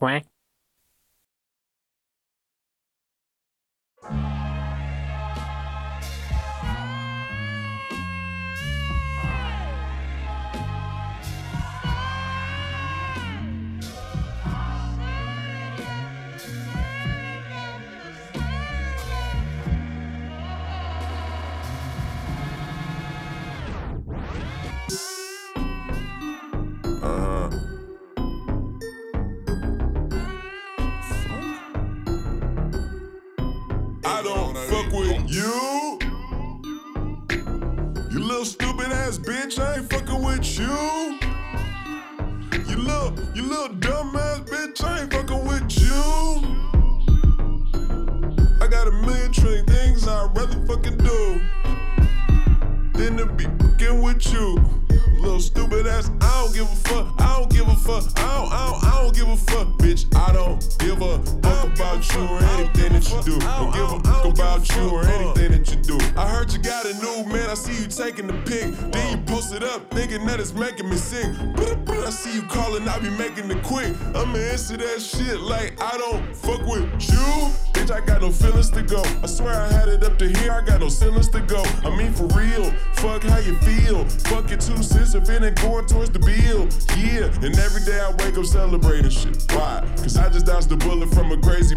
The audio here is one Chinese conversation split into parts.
Quack. About you or anything that you do. Don't give a fuck about you or anything that you do. I heard you got a new man, I see you taking the pic. Then you post it up, thinking that it's making me sick. I see you calling, I be making it quick. I'ma answer that shit like I don't fuck with you. Bitch, I got no feelings to go. I swear I had it up to here, I got no feelings to go. I mean, for real, fuck how you feel. Fuck your two cents if it ain't going towards the bill. Yeah, and every day I wake up celebrating shit. Why? Cause I just dodged the bullet from a crazy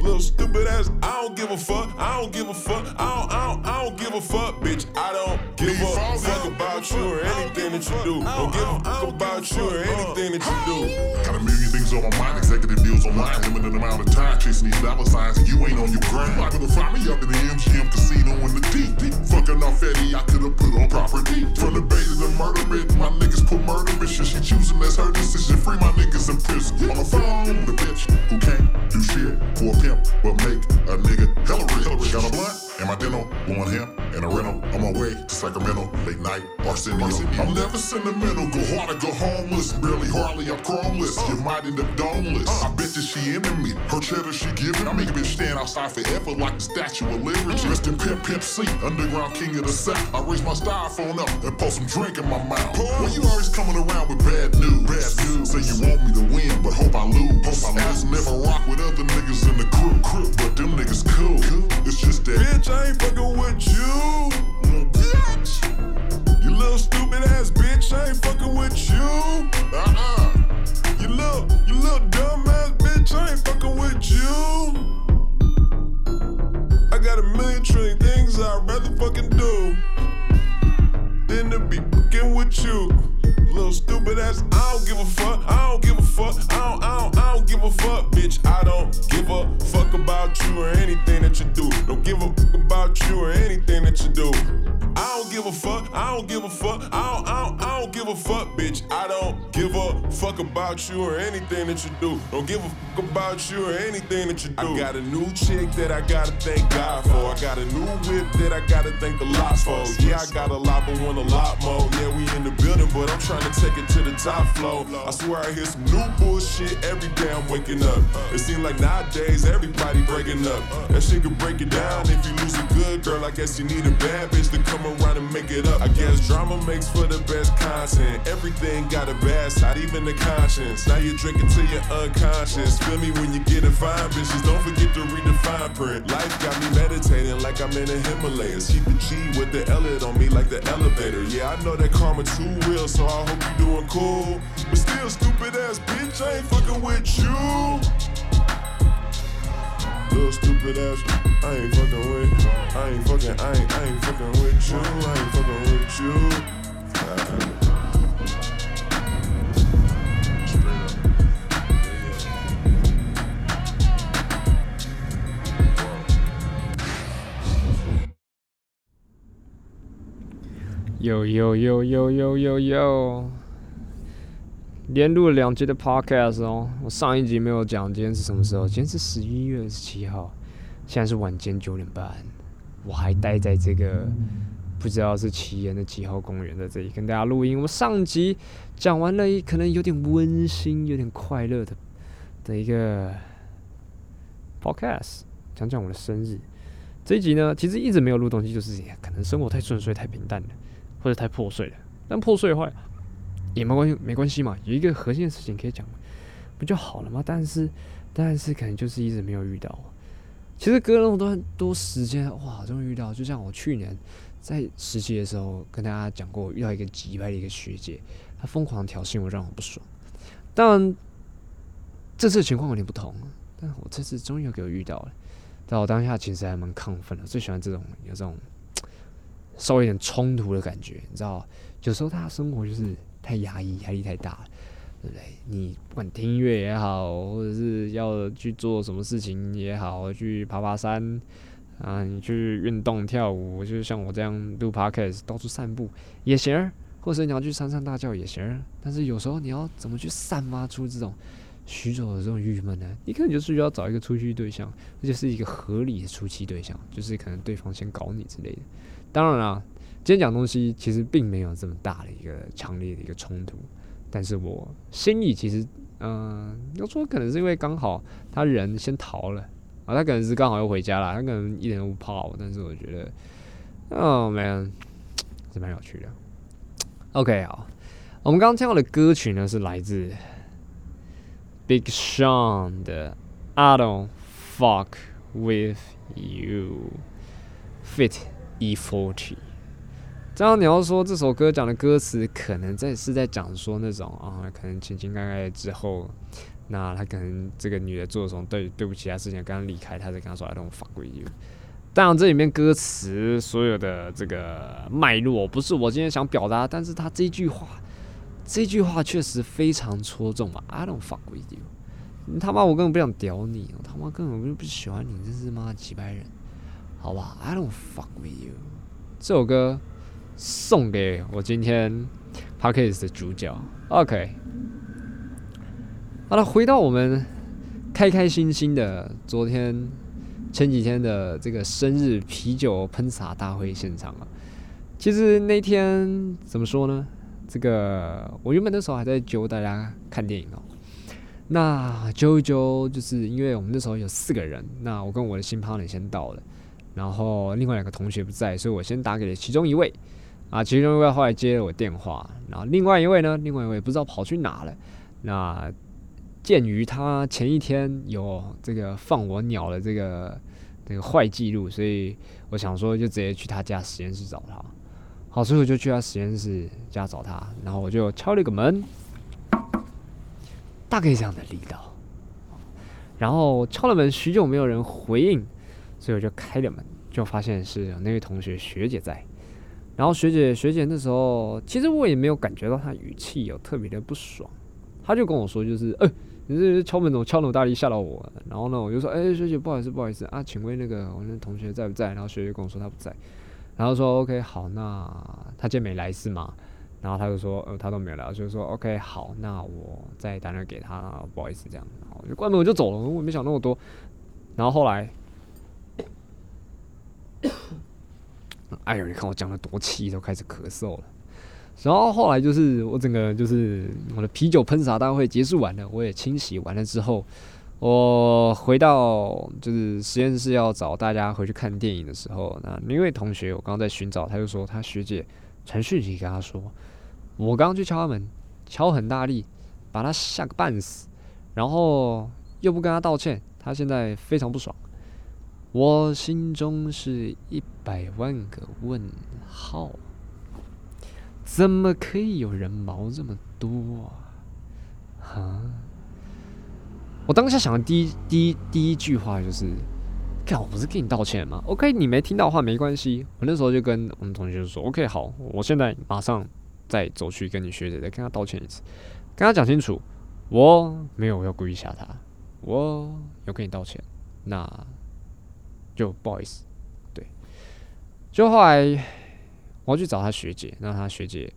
Little stupid ass, I don't give a fuck, I don't give a fuck, I don't, I don't, I don't give a fuck, bitch. I don't give a fuck about you or anything that you do. I don't give a fuck about you or anything that you do. Got a million things on my mind, executive deals online, limited amount of time chasing these dollar signs, and you ain't on your grind. Liable to find me up in the MGM casino in the deep. deep. Fucking off Eddie, I could've put on property. From the bay to the murder bit, my niggas put murder mission. She choosing, that's her decision. Free my niggas in prison. On the phone, the bitch who can't do shit for a pimp, but make a nigga hella rich. Got a blunt and my dental, blowing him in a rental. On my way to Sacramento, late night, Arsenio. I'm never sentimental, go hard or go homeless. Barely hardly, I'm chromeless. You might end up domeless. Uh. I bet that she into me, her cheddar she giving. I make a bitch stand outside forever like the Statue of Liberty. Mm. Rest in Pimp Pimp C, underground king of the South. I raise my styrofoam up and pour some drink in my mouth. Well, you always coming around with bad news. Bad news. About you or anything that you do. Don't give a fuck about you or anything that you do. I got a new chick that I gotta thank God for. I got a new whip that I gotta thank the lot for. Yeah, I got a lot, but want a lot more. Yeah, we in the building, but I'm trying to take it to the top floor. I swear I hear some new bullshit every day I'm waking up. It seems like nowadays everybody breaking up. That shit could break it down if you lose a good girl. I guess you need a bad bitch to come around and make it up. I guess drama makes for the best content. Everything got a bad side, even the conscience. Now you're drinking till you're unconscious. Feel me when you get a fine bitches. Don't forget to read the fine print. Life got me meditating like I'm in the Himalayas. Keep a G with the Elliot on me like the elevator. Yeah, I know that karma too real, so I hope you're doing cool. But still, stupid ass bitch, I ain't fucking with you. Little stupid ass, I ain't fucking with. I ain't fucking, I ain't, I ain't fucking with you. I ain't fucking with you. Uh, 有有有有有有有，连录两集的 podcast 哦。我上一集没有讲今天是什么时候，今天是十一月二十七号，现在是晚间九点半，我还待在这个不知道是奇岩的几号公园在这里跟大家录音。我上集讲完了，可能有点温馨、有点快乐的的一个 podcast，讲讲我的生日。这一集呢，其实一直没有录东西，就是可能生活太顺遂、太平淡了，或者太破碎了。但破碎的话也没关系，没关系嘛，有一个核心的事情可以讲，不就好了吗？但是，但是可能就是一直没有遇到。其实隔了那么多多时间，哇，终于遇到。就像我去年在实习的时候跟大家讲过，遇到一个急败的一个学姐，她疯狂挑衅我，让我不爽。当然，这次情况有点不同，但我这次终于又给我遇到了。在我当下其实还蛮亢奋的，最喜欢这种有这种稍微有点冲突的感觉，你知道？有时候他生活就是太压抑，压力太大，对不对？你不管听音乐也好，或者是要去做什么事情也好，去爬爬山啊，你去运动跳舞，就像我这样录 podcast，到处散步也行，或者你要去山上大叫也行。但是有时候你要怎么去散发出这种？许久的这种郁闷呢，你可能就是需要找一个出气对象，而且是一个合理的出气对象，就是可能对方先搞你之类的。当然啦，今天讲东西其实并没有这么大的一个强烈的一个冲突，但是我心里其实，嗯，要说可能是因为刚好他人先逃了啊，他可能是刚好要回家了，他可能一点都不怕我，但是我觉得，哦，man，是蛮有趣的。OK，好，我们刚刚听到的歌曲呢是来自。Big Sean 的 I don't fuck with you，Fit E40。这样你要说这首歌讲的歌词，可能在是在讲说那种啊，可能情情爱爱之后，那他可能这个女的做了什么对对不起他事情，刚刚离开，他在跟他说 I don't fuck with you。当然这里面歌词所有的这个脉络不是我今天想表达，但是他这句话。这句话确实非常戳中嘛！I don't fuck with you，他妈我根本不想屌你，我他妈根本就不喜欢你，真是妈几百人，好吧？I don't fuck with you，这首歌送给我今天 podcast 的主角。OK，好了，回到我们开开心心的昨天前几天的这个生日啤酒喷洒大会现场啊，其实那天怎么说呢？这个我原本那时候还在揪大家看电影哦，那揪一揪，就是因为我们那时候有四个人，那我跟我的新 partner 先到了，然后另外两个同学不在，所以我先打给了其中一位，啊，其中一位后来接了我电话，然后另外一位呢，另外一位不知道跑去哪了，那鉴于他前一天有这个放我鸟的这个这个坏记录，所以我想说就直接去他家实验室找他。好，所以我就去他实验室家找他，然后我就敲了一个门，大概这样的力道，然后敲了门，许久没有人回应，所以我就开了门，就发现是有那位同学学姐在，然后学姐学姐那时候其实我也没有感觉到她语气有特别的不爽，她就跟我说就是，哎，你这敲门怎么敲那么大力吓到我？然后呢，我就说，哎，学姐不好意思不好意思啊，请问那个我那同学在不在？然后学姐跟我说他不在。然后说 OK 好，那他今天没来是吗？然后他就说呃他都没有来，就是说 OK 好，那我再打电话给他，不好意思这样，然后就关门我就走了，我没想那么多。然后后来，哎呦你看我讲的多气，都开始咳嗽了。然后后来就是我整个就是我的啤酒喷洒大会结束完了，我也清洗完了之后。我回到就是实验室要找大家回去看电影的时候，那那位同学我刚刚在寻找，他就说他学姐传讯息跟他说，我刚刚去敲他门，敲很大力，把他吓个半死，然后又不跟他道歉，他现在非常不爽。我心中是一百万个问号，怎么可以有人毛这么多啊？哈？我当下想的第一、第一、第一句话就是：“看，我不是跟你道歉吗？”OK，你没听到话没关系。我那时候就跟我们同学说：“OK，好，我现在马上再走去跟你学姐再跟他道歉一次，跟他讲清楚，我没有要故意吓他，我要跟你道歉，那就不好意思。”对，就后来我要去找他学姐，那他学姐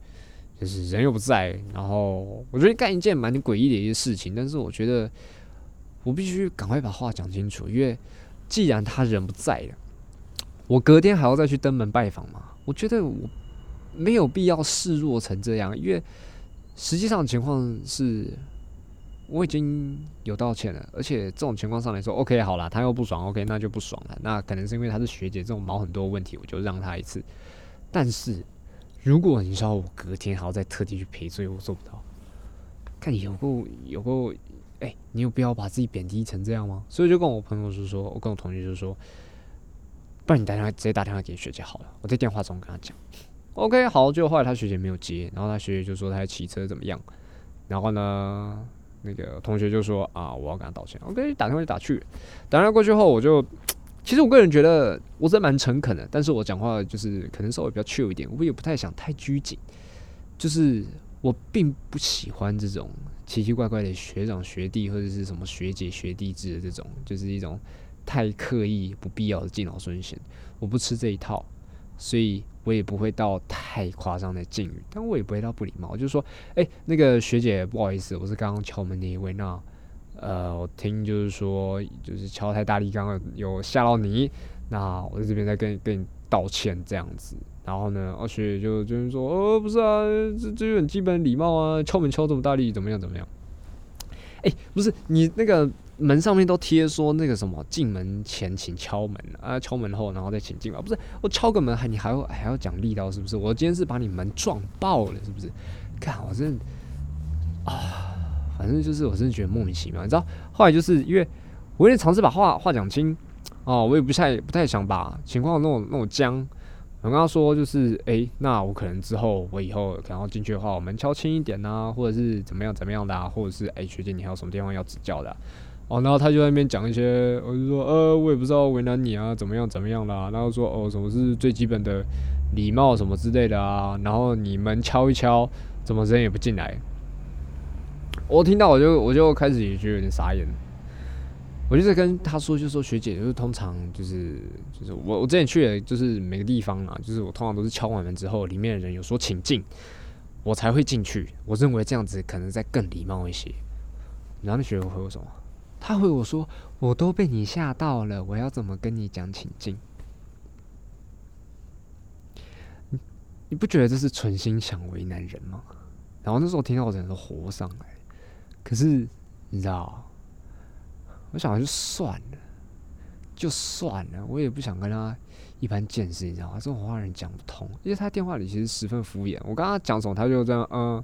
就是人又不在，然后我觉得干一件蛮诡异的一件事情，但是我觉得我必须赶快把话讲清楚，因为既然他人不在了，我隔天还要再去登门拜访嘛，我觉得我没有必要示弱成这样，因为实际上情况是。我已经有道歉了，而且这种情况上来说，OK，好了，他又不爽，OK，那就不爽了。那可能是因为他是学姐，这种毛很多问题，我就让他一次。但是如果你说我隔天还要再特地去赔罪，我做不到。看你有够有够，哎，你有必要把自己贬低成这样吗？所以就跟我朋友就说，我跟我同学就说，不然你打电话直接打电话给学姐好了，我在电话中跟他讲。OK，好，就后来他学姐没有接，然后他学姐就说他骑车怎么样，然后呢？那个同学就说啊，我要跟他道歉。OK，打电话就打去，打电话过去后，我就其实我个人觉得我是蛮诚恳的，但是我讲话就是可能稍微比较 chill 一点，我也不太想太拘谨，就是我并不喜欢这种奇奇怪怪的学长学弟或者是什么学姐学弟制的这种，就是一种太刻意不必要的敬老尊贤，我不吃这一套，所以。我也不会到太夸张的敬语，但我也不会到不礼貌。就是说，哎，那个学姐，不好意思，我是刚刚敲门那一位。那，呃，我听就是说，就是敲太大力，刚刚有吓到你。那我在这边再跟跟你道歉这样子。然后呢，哦，学姐就就是说，哦，不是啊，这这就很基本礼貌啊，敲门敲这么大力，怎么样怎么样？哎，不是你那个。门上面都贴说那个什么进门前请敲门啊，敲门后然后再请进吧。不是我敲个门还你还要还要讲力道是不是？我今天是把你门撞爆了是不是？看我真的啊，反正就是我真的觉得莫名其妙。你知道后来就是因为我有点尝试把话话讲清哦，我也不太不太想把情况弄弄僵。我跟他说就是哎，那我可能之后我以后可能要进去的话，我门敲轻一点呐，或者是怎么样怎么样的啊，或者是哎学姐你还有什么地方要指教的？哦，然后他就在那边讲一些，我就说，呃，我也不知道为难你啊，怎么样怎么样啦。然后说，哦，什么是最基本的礼貌什么之类的啊？然后你们敲一敲，怎么人也不进来？我听到我就我就开始也觉得有点傻眼。我就在跟他说，就说学姐，就是通常就是就是我我之前去的就是每个地方啊，就是我通常都是敲完门之后，里面的人有说请进，我才会进去。我认为这样子可能再更礼貌一些。然后那学姐回我什么？他回我说：“我都被你吓到了，我要怎么跟你讲请进？你你不觉得这是存心想为难人吗？”然后那时候听到我整个都活上来，可是你知道，我想就算了，就算了，我也不想跟他一般见识，你知道吗？这种话人讲不通，因为他电话里其实十分敷衍。我跟他讲什么，他就这样，嗯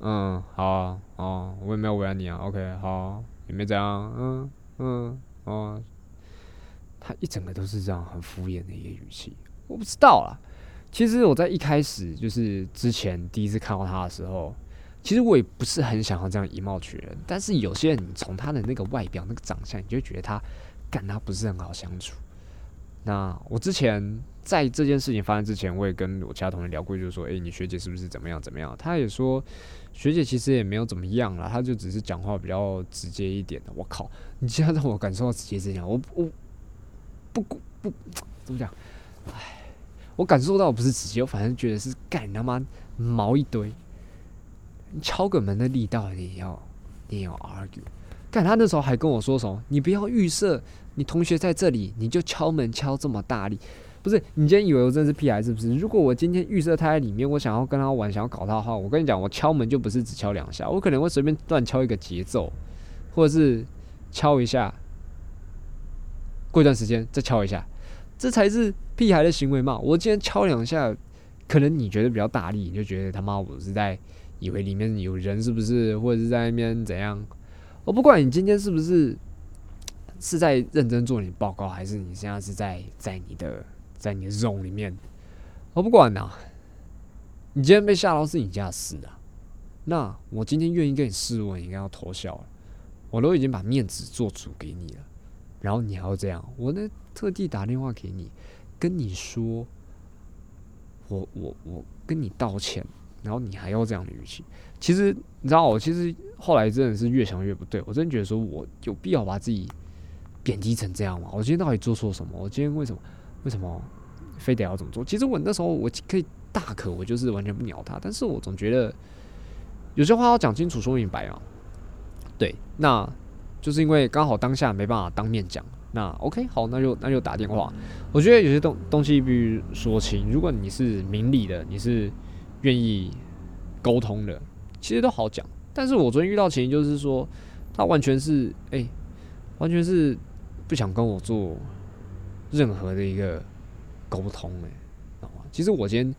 嗯，好啊，哦，我也没有为难你啊，OK，好。也没怎样，嗯嗯哦，他一整个都是这样很敷衍的一个语气，我不知道啦。其实我在一开始就是之前第一次看到他的时候，其实我也不是很想要这样以貌取人。但是有些人从他的那个外表、那个长相，你就觉得他跟他不是很好相处。那我之前在这件事情发生之前，我也跟我其他同学聊过，就是说，诶，你学姐是不是怎么样怎么样？他也说。学姐其实也没有怎么样啦，她就只是讲话比较直接一点的。我靠，你竟然让我感受到直接这样，我我不不怎么讲？唉，我感受到不是直接，我反正觉得是干他妈毛一堆。敲个门的力道，你要你要 argue。干他那时候还跟我说什么？你不要预设你同学在这里，你就敲门敲这么大力。不是你今天以为我真的是屁孩是不是？如果我今天预设他在里面，我想要跟他玩，想要搞他的话，我跟你讲，我敲门就不是只敲两下，我可能会随便乱敲一个节奏，或者是敲一下，过一段时间再敲一下，这才是屁孩的行为嘛！我今天敲两下，可能你觉得比较大力，你就觉得他妈我是在以为里面有人是不是，或者是在那边怎样？我不管你今天是不是是在认真做你报告，还是你现在是在在你的。在你的肉里面，我不管呐。你今天被吓到是你家的事啊。那我今天愿意跟你示弱，你应该要偷笑了。我都已经把面子做主给你了，然后你还要这样？我呢特地打电话给你，跟你说，我我我跟你道歉，然后你还要这样的语气。其实你知道，我其实后来真的是越想越不对。我真觉得说我有必要把自己贬低成这样吗？我今天到底做错什么？我今天为什么？为什么非得要这么做？其实我那时候我可以大可我就是完全不鸟他，但是我总觉得有些话要讲清楚说明白啊。对，那就是因为刚好当下没办法当面讲，那 OK 好，那就那就打电话。我觉得有些东东西必须说清，如果你是明理的，你是愿意沟通的，其实都好讲。但是我昨天遇到情形就是说，他完全是哎、完全是不想跟我做任何的一个沟通哎、知道吗？其实我今天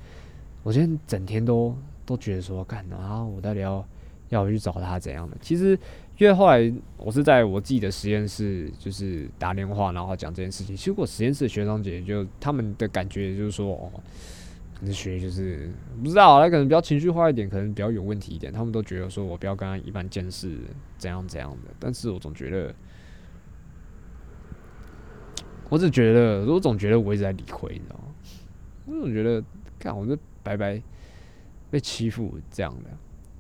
我今天整天都都觉得说，干啊，我到底要要去找他怎样的？其实因为后来我是在我自己的实验室，就是打电话，然后讲这件事情。其实我实验室的学长姐就他们的感觉就是说，哦，可能学就是不知道，他可能比较情绪化一点，可能比较有问题一点。他们都觉得说我不要跟他一般见识，怎样怎样的。但是我总觉得，我只觉得，我总觉得我一直在理亏，你知道吗？我总觉得，看我这白白被欺负这样的。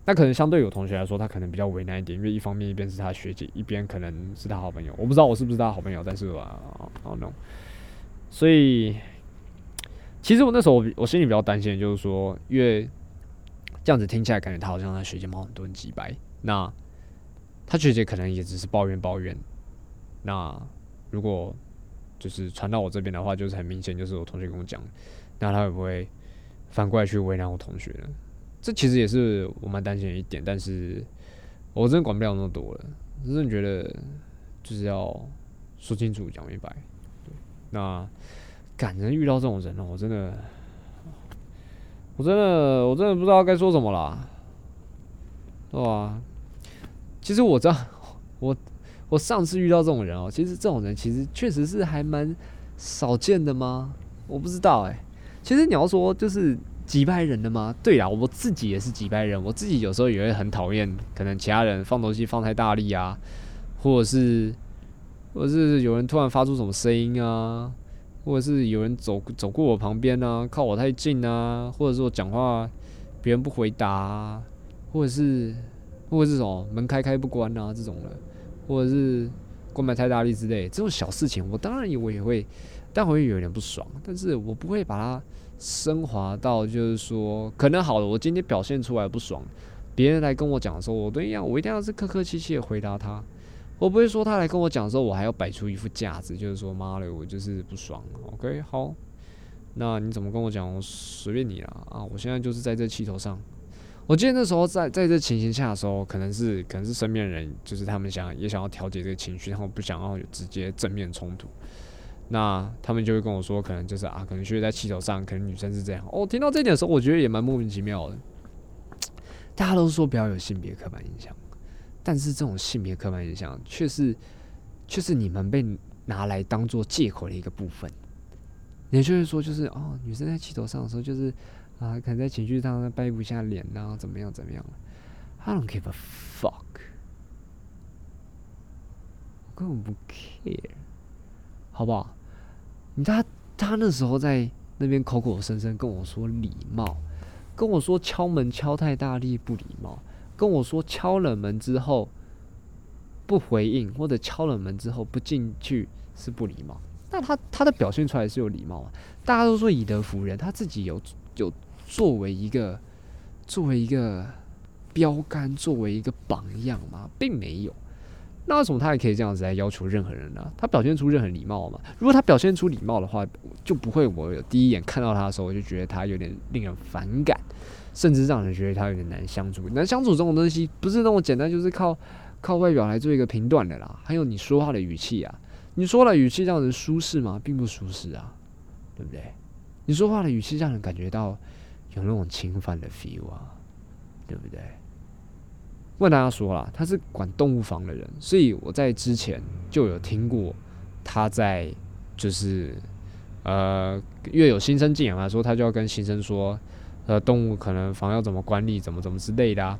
那可能相对有同学来说，他可能比较为难一点，因为一方面一边是他学姐，一边可能是他好朋友。我不知道我是不是他好朋友，但是我哦 no，所以其实我那时候我我心里比较担心就是说，因为这样子听起来感觉他好像他学姐猫很多人几百，那他学姐可能也只是抱怨抱怨。那如果就是传到我这边的话，就是很明显就是我同学跟我讲，那他会不会反过来去为难我同学呢？这其实也是我蛮担心的一点，但是我真的管不了那么多了，真的觉得就是要说清楚、讲明白。那感人遇到这种人哦，我真的，我真的，我真的不知道该说什么啦，对吧？其实我知道，我我上次遇到这种人哦，其实这种人其实确实是还蛮少见的吗？我不知道哎、其实你要说就是击败人的吗？对啦，我自己也是击败人，我自己有时候也会很讨厌，可能其他人放东西放太大力啊，或者是或者是有人突然发出什么声音啊，或者是有人走走过我旁边啊，靠我太近啊，或者是我讲话别人不回答、啊，或者是或者是什么门开开不关啊这种的，或者是购买太大力之类这种小事情，我当然我也会，但我会有点不爽，但是我不会把它升华到就是说，可能好了，我今天表现出来不爽，别人来跟我讲的时候，我都一样，我一定要是客客气气的回答他。我不会说他来跟我讲的时候，我还要摆出一副架子，就是说妈的，我就是不爽。OK，好，那你怎么跟我讲，我随便你啦啊！我现在就是在这气头上。我记得那时候在在这情形下的时候，可能是可能是身边人，就是他们想也想要调节这个情绪，然后不想要有直接正面冲突。那他们就会跟我说，可能就是啊，可能就是在气头上，可能女生是这样。哦，听到这点的时候，我觉得也蛮莫名其妙的。大家都说不要有性别刻板印象，但是这种性别刻板印象却是却是你们被拿来当做借口的一个部分。也就是说，就是哦，女生在气头上的时候，就是啊，可能在情绪上掰不下脸啊，怎么样怎么样。I don't give a fuck，我根本不 care，好不好？你他他那时候在那边口口声声跟我说礼貌，跟我说敲门敲太大力不礼貌，跟我说敲了门之后不回应，或者敲了门之后不进去是不礼貌。那他他的表现出来是有礼貌啊，大家都说以德服人，他自己有有作为一个作为一个标杆，作为一个榜样吗？并没有。那为什么他也可以这样子来要求任何人呢？他表现出任何礼貌嘛？如果他表现出礼貌的话，就不会我有第一眼看到他的时候，我就觉得他有点令人反感，甚至让人觉得他有点难相处。难相处这种东西不是那么简单，就是靠靠外表来做一个评断的啦。还有你说话的语气啊，你说话的语气让人舒适吗？并不舒适啊，对不对？你说话的语气让人感觉到有那种侵犯的 feel 啊，对不对？问大家说啦，他是管动物房的人，所以我在之前就有听过他在就是呃，因为有新生进来，说他就要跟新生说，呃，动物可能房要怎么管理，怎么怎么之类的啊。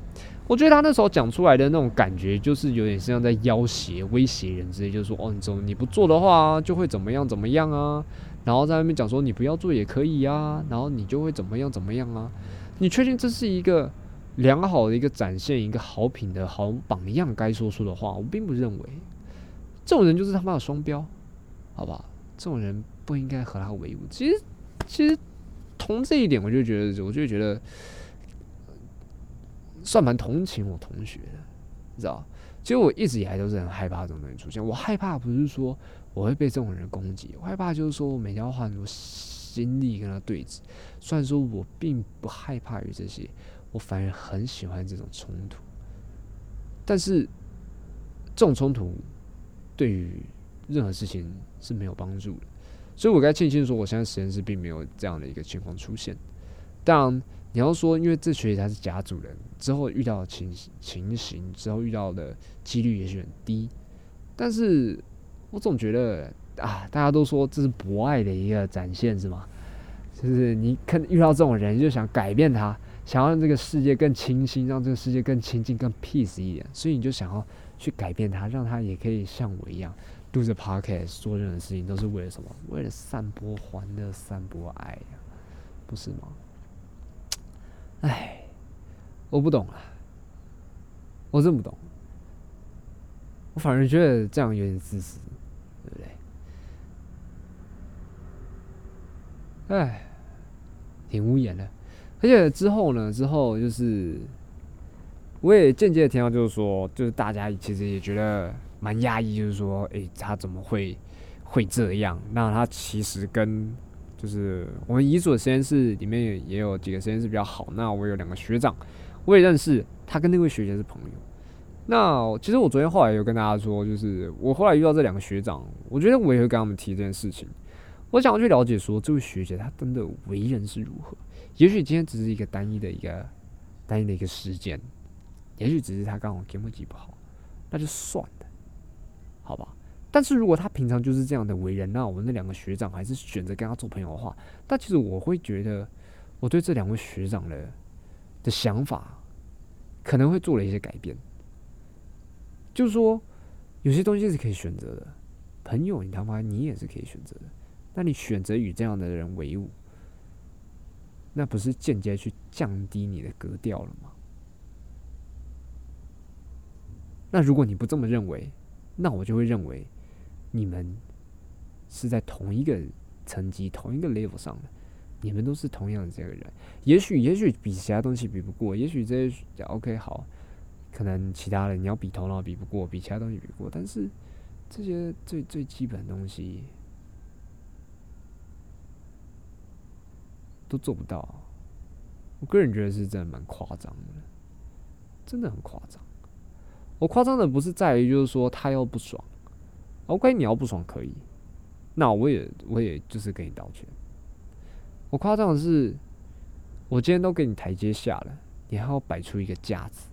我觉得他那时候讲出来的那种感觉，就是有点像在要挟、威胁人之类，就是说，哦，你怎么你不做的话，就会怎么样怎么样啊。然后在那边讲说，你不要做也可以啊，然后你就会怎么样怎么样啊。你确定这是一个良好的一个展现一个好品的好榜样该说出的话？我并不认为，这种人就是他妈的双标，好不好？这种人不应该和他为伍。其实，其实从这一点，我就觉得，我就觉得算蛮同情我同学的，你知道？其实我一直以来都是很害怕这种东西出现。我害怕不是说我会被这种人攻击，我害怕就是说我每天要花很多心力跟他对峙。虽然说我并不害怕于这些，我反而很喜欢这种冲突。但是这种冲突对于任何事情是没有帮助的，所以我该庆幸说，我现在实验室并没有这样的一个情况出现。当然，你要说，因为这学期他是甲组人，之后遇到的情情形，之后遇到的几率也许很低，但是我总觉得啊，大家都说这是博爱的一个展现，是吗？就是你看遇到这种人，就想改变他，想要让这个世界更清新，让这个世界更亲近、更 peace 一点，所以你就想要去改变他，让他也可以像我一样录着 podcast 做任何事情，都是为了什么？为了散播欢乐、散播爱呀，不是吗？哎，我不懂啊，我真不懂，我反而觉得这样有点自私，对不对？哎，挺无言的。而且之后呢，之后就是我也间接的听到，就是说，就是大家其实也觉得蛮压抑，就是说，诶，他怎么会会这样？那他其实跟就是我们遗嘱的实验室里面也也有几个实验室比较好。那我有两个学长，我也认识他，跟那位学姐是朋友。那其实我昨天后来有跟大家说，就是我后来遇到这两个学长，我觉得我也会跟他们提这件事情。我想要去了解说，这位学姐她真的为人是如何？也许今天只是一个单一的一个单一的一个事件，也许只是她刚好节目记不好，那就算了，好吧？但是如果他平常就是这样的为人，那我们那两个学长还是选择跟他做朋友的话，那其实我会觉得，我对这两位学长的的想法可能会做了一些改变。就是说，有些东西是可以选择的，朋友，你他妈你也是可以选择的。那你选择与这样的人为伍，那不是间接去降低你的格调了吗？那如果你不这么认为，那我就会认为你们是在同一个层级、同一个 level 上的，你们都是同样的这个人。也许，也许比其他东西比不过，也许这些 OK 好，可能其他的你要比头脑比不过，比其他东西比不过，但是这些最最基本的东西。都做不到，我个人觉得是真的蛮夸张的，真的很夸张。我夸张的不是在于就是说他要不爽，OK，你要不爽可以，那我也我也就是跟你道歉。我夸张的是，我今天都给你台阶下了，你还要摆出一个架子，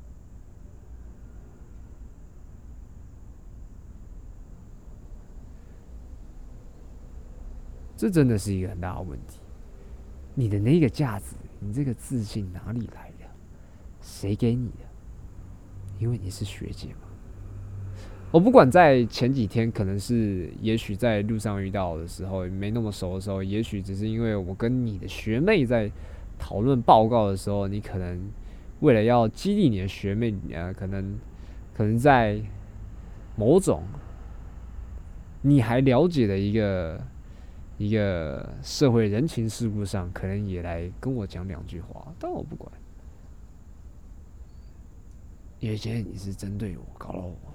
这真的是一个很大的问题。你的那个架子，你这个自信哪里来的？谁给你的？因为你是学姐嘛。我不管在前几天，可能是也许在路上遇到的时候没那么熟的时候，也许只是因为我跟你的学妹在讨论报告的时候，你可能为了要激励你的学妹，呃，可能可能在某种你还了解的一个。一个社会人情世故上，可能也来跟我讲两句话，但我不管，因为现在你是针对我，搞了我。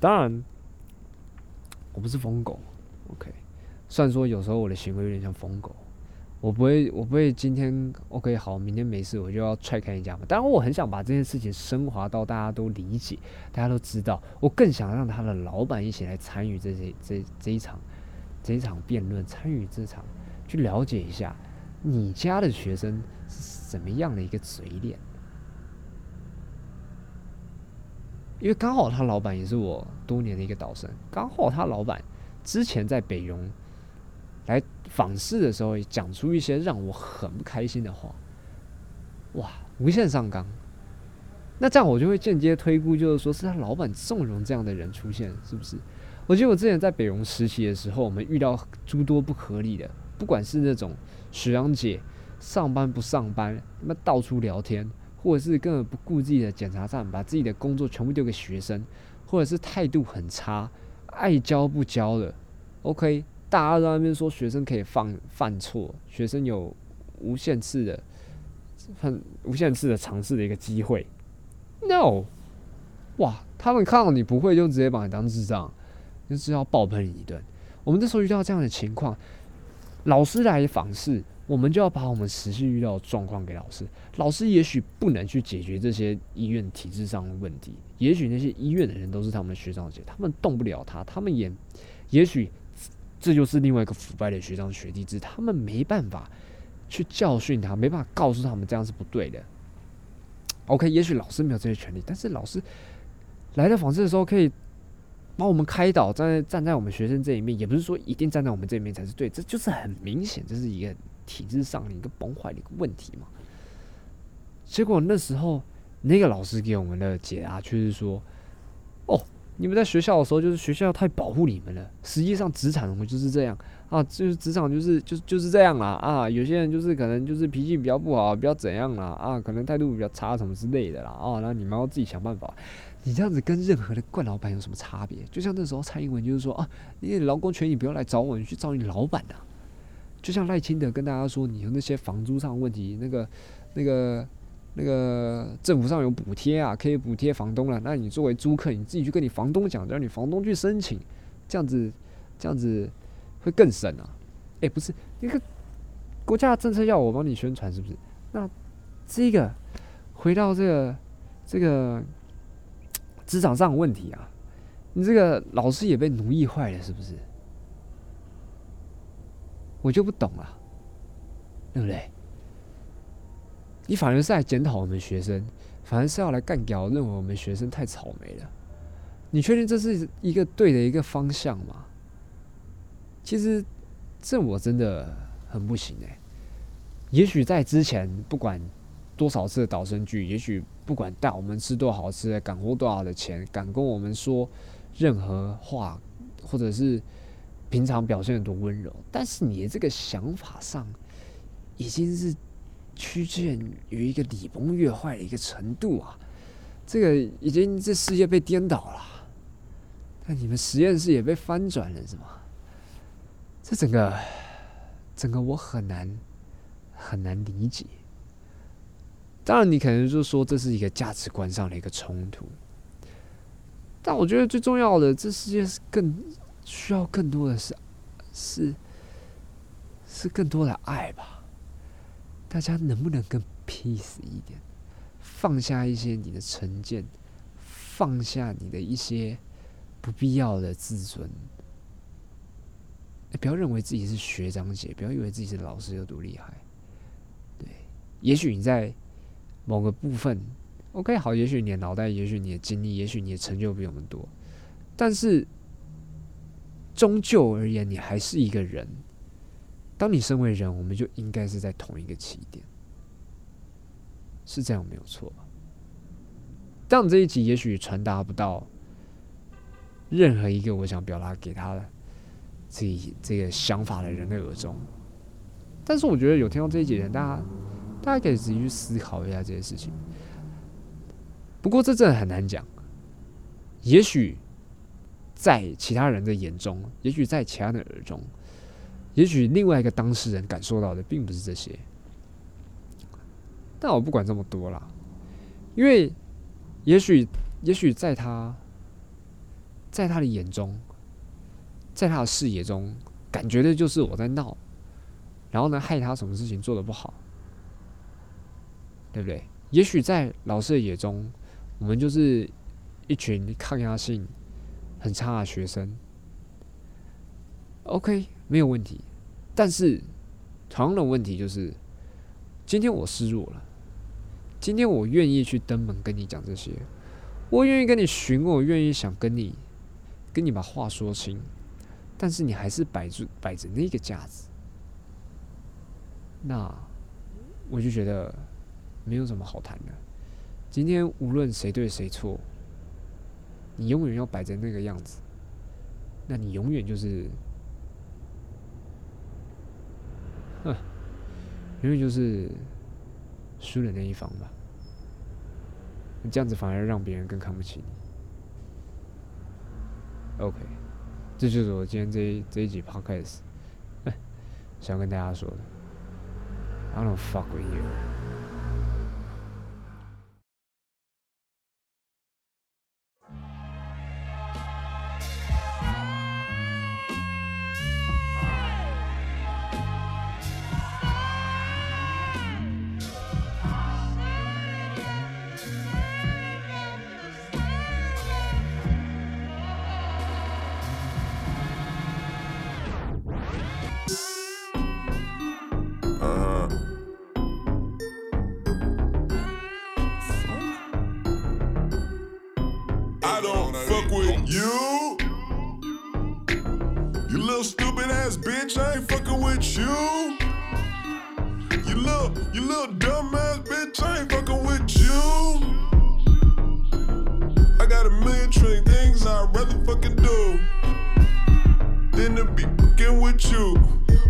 当然，我不是疯狗，OK。虽然说有时候我的行为有点像疯狗，我不会，我不会今天 OK 好，明天没事我就要踹开人家嘛。当然，我很想把这件事情升华到大家都理解，大家都知道。我更想让他的老板一起来参与这些这这一场。这一场辩论，参与这场，去了解一下你家的学生是怎么样的一个嘴脸。因为刚好他老板也是我多年的一个导生，刚好他老板之前在北荣来访视的时候，讲出一些让我很不开心的话，哇，无限上纲。那这样我就会间接推估，就是说是他老板纵容这样的人出现，是不是？我记得我之前在北荣实习的时候，我们遇到诸多不合理的，不管是那种徐阳姐上班不上班，那到处聊天，或者是根本不顾自己的检查站，把自己的工作全部丢给学生，或者是态度很差，爱教不教的。OK，大家都在那边说学生可以犯犯错，学生有无限次的、很无限次的尝试的一个机会。No，哇，他们看到你不会，就直接把你当智障，就是要爆喷你一顿。我们这时候遇到这样的情况，老师来访视，我们就要把我们实际遇到的状况给老师。老师也许不能去解决这些医院体制上的问题，也许那些医院的人都是他们的学长姐，他们动不了他，他们也，也许这就是另外一个腐败的学长学弟制，他们没办法去教训他，没办法告诉他们这样是不对的。OK，也许老师没有这些权利，但是老师来到访视的时候可以。把我们开导，站在站在我们学生这一面，也不是说一定站在我们这一面才是对，这就是很明显，这是一个体制上的一个崩坏的一个问题嘛。结果那时候那个老师给我们的解答却是说：“哦，你们在学校的时候，就是学校太保护你们了。实际上职场我就是这样啊，就是职场就是就就是这样啦啊。有些人就是可能就是脾气比较不好，比较怎样啦啊，可能态度比较差什么之类的啦啊，那你们要自己想办法。”你这样子跟任何的惯老板有什么差别？就像那时候蔡英文就是说啊，你劳工权益不要来找我，你去找你老板呐。就像赖清德跟大家说，你有那些房租上问题，那个、那个、那个政府上有补贴啊，可以补贴房东了。那你作为租客，你自己去跟你房东讲，让你房东去申请，这样子、这样子会更省啊。哎，不是，一个国家的政策要我帮你宣传，是不是？那这个回到这个这个。职场上的问题啊，你这个老师也被奴役坏了，是不是？我就不懂了，对不对？你反而是来检讨我们学生，反而是要来干掉，认为我们学生太草莓了。你确定这是一个对的一个方向吗？其实这我真的很不行哎。也许在之前，不管。多少次的导生剧？也许不管带我们吃多好吃的，敢花多少的钱，敢跟我们说任何话，或者是平常表现的多温柔，但是你的这个想法上已经是趋近于一个礼崩乐坏的一个程度啊！这个已经这世界被颠倒了，那你们实验室也被翻转了，是吗？这整个整个我很难很难理解。当然，你可能就说这是一个价值观上的一个冲突，但我觉得最重要的，这世界是更需要更多的是是是更多的爱吧。大家能不能更 peace 一点，放下一些你的成见，放下你的一些不必要的自尊。不要认为自己是学长姐，不要以为自己是老师有多厉害。对，也许你在。某个部分，OK，好，也许你的脑袋，也许你的经历，也许你的成就比我们多，但是终究而言，你还是一个人。当你身为人，我们就应该是在同一个起点，是这样没有错吧？但这一集也许传达不到任何一个我想表达给他的这这个想法的人的耳中，但是我觉得有听到这一集的人，大家。大家可以自己去思考一下这些事情。不过这真的很难讲。也许在其他人的眼中，也许在其他人的耳中，也许另外一个当事人感受到的并不是这些。但我不管这么多啦，因为也许，也许在他，在他的眼中，在他的视野中，感觉的就是我在闹，然后呢，害他什么事情做的不好。对不对？也许在老师的眼中，我们就是一群抗压性很差的学生。OK，没有问题。但是同样的问题就是，今天我示弱了，今天我愿意去登门跟你讲这些，我愿意跟你询问，我愿意想跟你跟你把话说清，但是你还是摆着摆着那个架子，那我就觉得。没有什么好谈的。今天无论谁对谁错，你永远要摆在那个样子，那你永远就是，哼，永远就是输的那一方吧。你这样子反而让别人更看不起你。OK，这就是我今天这一这一集 Podcast，想跟大家说的。I don't fuck with you. You little dumb ass bitch, I ain't fucking with you. I got a million trillion things I'd rather fucking do than to be fucking with you.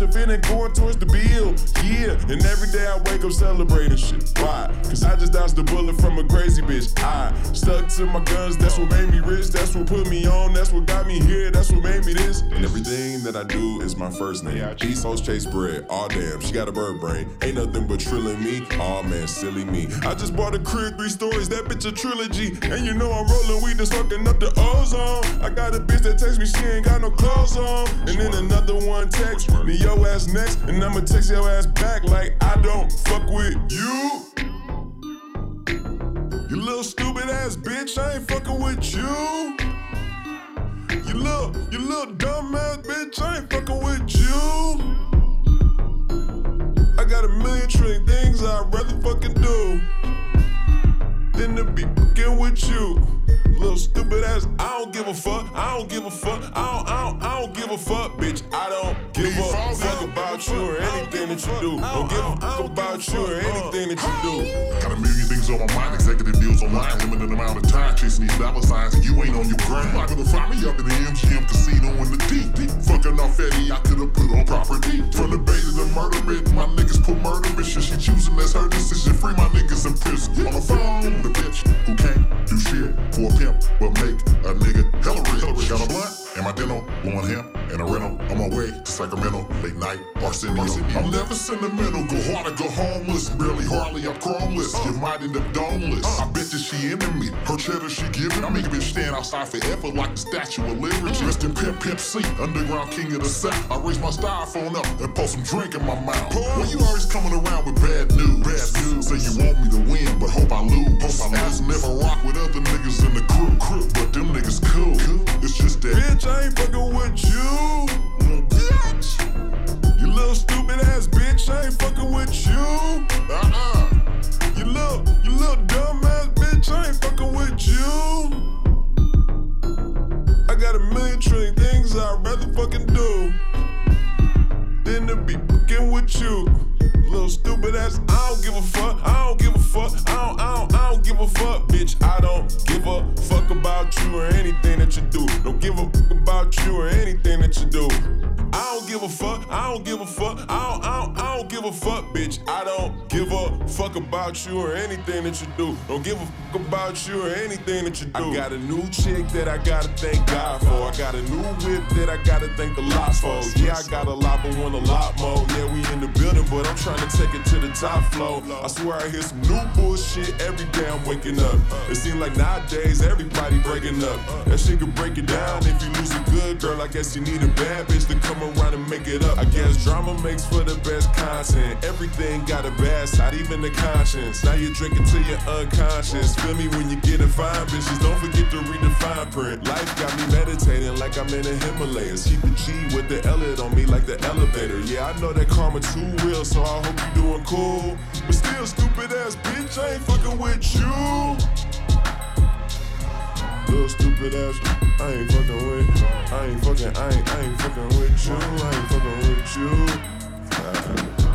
if it ain't going towards the bill. Yeah, and every day I wake up celebrating shit. Why? Cause I just dodged the bullet from a crazy bitch. I stuck to my guns, that's what made me rich. That's what put me on, that's what got me here, that's what made me this. And everything that I do is my first name. East Coast chase bread. Aw damn, she got a bird brain. Ain't nothing but trilling me. Aw man, silly me. I just bought a crib, three stories, that bitch a trilogy. And you know I'm rolling weed that's fucking up the ozone. I got a bitch that text me, she ain't got no clothes on. And then another one text me your ass next, and I'ma text your ass back like I don't fuck with you. You little stupid ass bitch, I ain't fucking with you. You little, you little dumb ass bitch, I ain't fucking with you. I got a million trillion things I'd rather fucking do than to be fucking with you. Little stupid ass, I don't give a fuck. I don't give a fuck. I don't, I don't, I don't give a fuck, bitch. I don't give a fuck about you or anything that you do. Don't give a fuck about you or anything that you do. Got a million things on my mind, executive deals online, limited amount of time chasing these dollar signs, and you ain't on your grind. You to find me up in the MGM casino in the deep. Fucking off Eddie, I could've put on property. From the bay to the murder bit, my niggas put murder mission. She choosing that's her decision. Free my niggas in prison. On the phone, the bitch who can't do shit for a pimp, but make a nigga hella rich. Got a blunt and my dental, blowing hemp and a rental. On my way to Sacramento, late night, Arsenio. I'm never sentimental, go hard or go homeless. Barely hardly, I'm chromeless. You might end up domeless. I bet that she into me. Her cheddar she giving. I make a bitch stand outside forever like the Statue of Liberty. Rest in Pimp Pimp C, underground king of the South. I raise my styrofoam up and pour some drink in my mouth. Well, you always coming around with bad news. Bad news. Say you want me to win, but hope I lose. Hope I lose. never rock with other niggas in the crew. But them niggas cool. It's just that. Bitch, I ain't fucking with you. Bitch. You little stupid ass bitch, I ain't fucking with you. Uh-uh. You little, you little dumb ass bitch, I ain't fucking with you. I got a million trillion things I'd rather fucking do than to be fucking with you. Little stupid ass, I don't give a fuck, I don't give a fuck, I don't, I don't, I don't give a fuck, bitch. I don't give a fuck about you or anything that you do. Don't give a fuck about you or anything that you do. I don't give a fuck, I don't give a fuck, I don't, I don't, I don't give a fuck, bitch. I don't give a fuck about you or anything that you do. Don't give a fuck about you or anything that you do. I got a new chick that I gotta thank God for. I got a new whip that I gotta thank the lot for. Yeah, I got a lot, but want a lot more. Yeah, we in the building, but I'm trying to take it to the top floor. I swear I hear some new bullshit every day I'm waking up. It seems like nowadays everybody breaking up. That shit could break it down if you lose a good girl. I guess you need a bad bitch to come around and make it up. I guess drama makes for the best content. Everything got a bad side, even the conscience. Now you're drinking till you're unconscious. Feel me when you get a fine bitches. Don't forget to read the fine print. Life got me meditating like I'm in the Himalayas. Keep a G with the L on me like the elevator. Yeah, I know that karma too real, so I hope you're doing cool. But still, stupid ass bitch, I ain't fucking with you. Little stupid ass, I ain't fucking with. I ain't fucking, I ain't, I ain't fucking with you. I ain't fucking with you.